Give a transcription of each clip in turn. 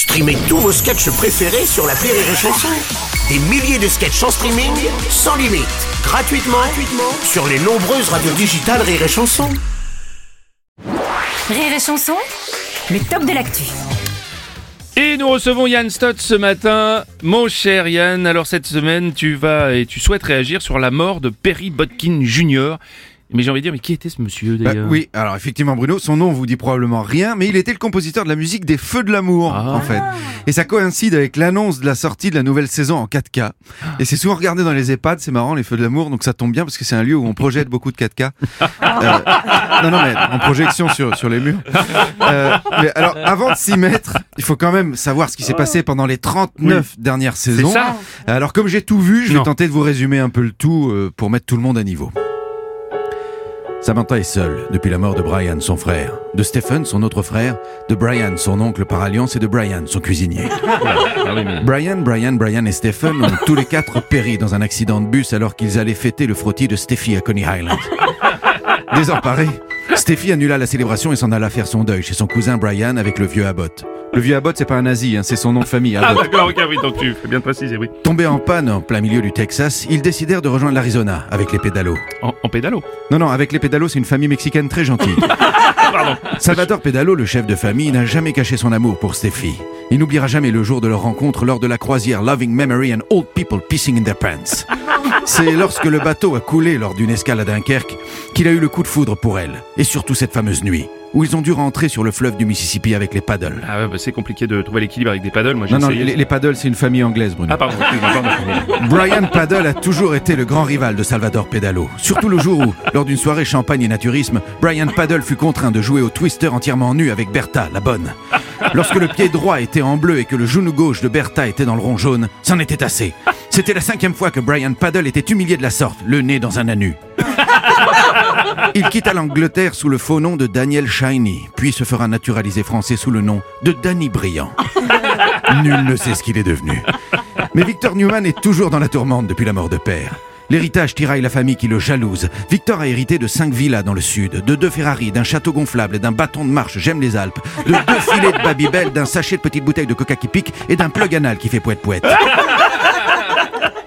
Streamez tous vos sketchs préférés sur la Rire et Chanson. Des milliers de sketchs en streaming, sans limite, gratuitement, gratuitement sur les nombreuses radios digitales Rire et Chanson. Rire et chanson, le top de l'actu. Et nous recevons Yann Stott ce matin. Mon cher Yann, alors cette semaine, tu vas et tu souhaites réagir sur la mort de Perry Botkin Jr. Mais j'ai envie de dire, mais qui était ce monsieur Bah, d'ailleurs oui, alors effectivement Bruno, son nom vous dit probablement rien, mais il était le compositeur de la musique des Feux de l'amour Ah. en fait. Et ça coïncide avec l'annonce de la sortie de la nouvelle saison en 4K. Et c'est souvent regardé dans les EHPAD, c'est marrant les Feux de l'amour, donc ça tombe bien parce que c'est un lieu où on projette beaucoup de 4K. Euh, non non mais en projection sur sur les murs. Euh, mais alors avant de s'y mettre, il faut quand même savoir ce qui s'est passé pendant les 39 dernières saisons. ça Alors comme j'ai tout vu, je vais Non. tenter de vous résumer un peu le tout euh, pour mettre tout le monde à niveau. Samantha est seule depuis la mort de Brian, son frère, de Stephen, son autre frère, de Brian, son oncle par alliance, et de Brian, son cuisinier. Ah mais... Brian, Brian, Brian et Stephen ont tous les quatre péri dans un accident de bus alors qu'ils allaient fêter le frottis de Steffi à Coney Island. Désemparée, Steffi annula la célébration et s'en alla faire son deuil chez son cousin Brian avec le vieux Abbott. Le vieux Abbott, c'est pas un nazi, hein, c'est son nom de famille, Ah Abbott. d'accord, ok, oui, donc tu fais bien de préciser, oui. Tombés en panne en plein milieu du Texas, ils décidèrent de rejoindre l'Arizona avec les pédalos. En, en pédalo. Non, non, avec les pédalos, c'est une famille mexicaine très gentille. Pardon. Salvador Pedalo, le chef de famille, n'a jamais caché son amour pour Steffi. Il n'oubliera jamais le jour de leur rencontre lors de la croisière Loving Memory and Old People Pissing in Their Pants. C'est lorsque le bateau a coulé lors d'une escale à Dunkerque qu'il a eu le coup de foudre pour elle, et surtout cette fameuse nuit, où ils ont dû rentrer sur le fleuve du Mississippi avec les paddles. Ah ouais, bah, c'est compliqué de trouver l'équilibre avec des paddles, moi j'ai Non, non, essayé. les, les paddles, c'est une famille anglaise, Bruno. Ah pardon. Brian Paddle a toujours été le grand rival de Salvador Pedalo. Surtout le jour où, lors d'une soirée champagne et naturisme, Brian Paddle fut contraint de jouer au twister entièrement nu avec Bertha, la bonne. Lorsque le pied droit était en bleu et que le genou gauche de Bertha était dans le rond jaune, c'en était assez. C'était la cinquième fois que Brian Paddle était humilié de la sorte, le nez dans un anu. Il quitta l'Angleterre sous le faux nom de Daniel Shiny, puis se fera naturaliser français sous le nom de Danny Brillant. Nul ne sait ce qu'il est devenu. Mais Victor Newman est toujours dans la tourmente depuis la mort de père. L'héritage tiraille la famille qui le jalouse. Victor a hérité de cinq villas dans le sud, de deux Ferrari, d'un château gonflable, d'un bâton de marche J'aime les Alpes, de deux filets de Babybel, d'un sachet de petites bouteilles de coca qui pique et d'un plug anal qui fait poète-poète.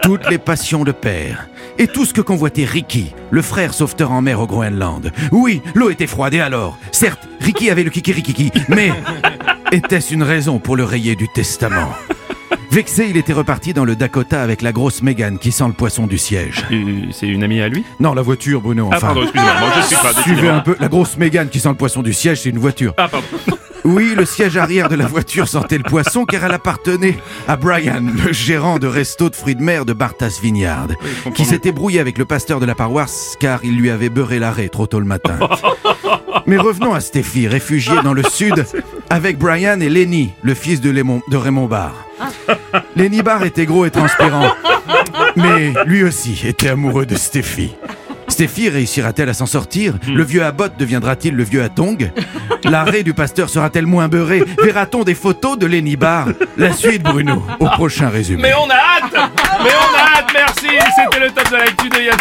Toutes les passions de père. Et tout ce que convoitait Ricky, le frère sauveteur en mer au Groenland. Oui, l'eau était froide et alors Certes, Ricky avait le kikirikiki, mais était-ce une raison pour le rayer du testament? Vexé, il était reparti dans le Dakota avec la grosse Mégane qui sent le poisson du siège. Euh, C'est une amie à lui? Non, la voiture, Bruno, Ah enfin. pardon, excusez-moi, moi je suis pas, Suivez décidément. un peu, la grosse Mégane qui sent le poisson du siège, c'est une voiture. Ah pardon. Oui, le siège arrière de la voiture sentait le poisson car elle appartenait à Brian, le gérant de resto de fruits de mer de Bartas Vineyard, qui s'était brouillé avec le pasteur de la paroisse car il lui avait beurré l'arrêt trop tôt le matin. Mais revenons à Steffi, réfugiée dans le sud, avec Brian et Lenny, le fils de, Lémon- de Raymond Barr. Lenny Barr était gros et transpirant, mais lui aussi était amoureux de Steffi. Steffi réussira-t-elle à s'en sortir? Le vieux Abbott deviendra-t-il le vieux Atong? L'arrêt du pasteur sera-t-elle moins beurré? Verra-t-on des photos de Lenny Barr La suite, Bruno, au prochain résumé. Mais on a hâte! Mais on a hâte, merci! C'était le top de l'actu de Yann.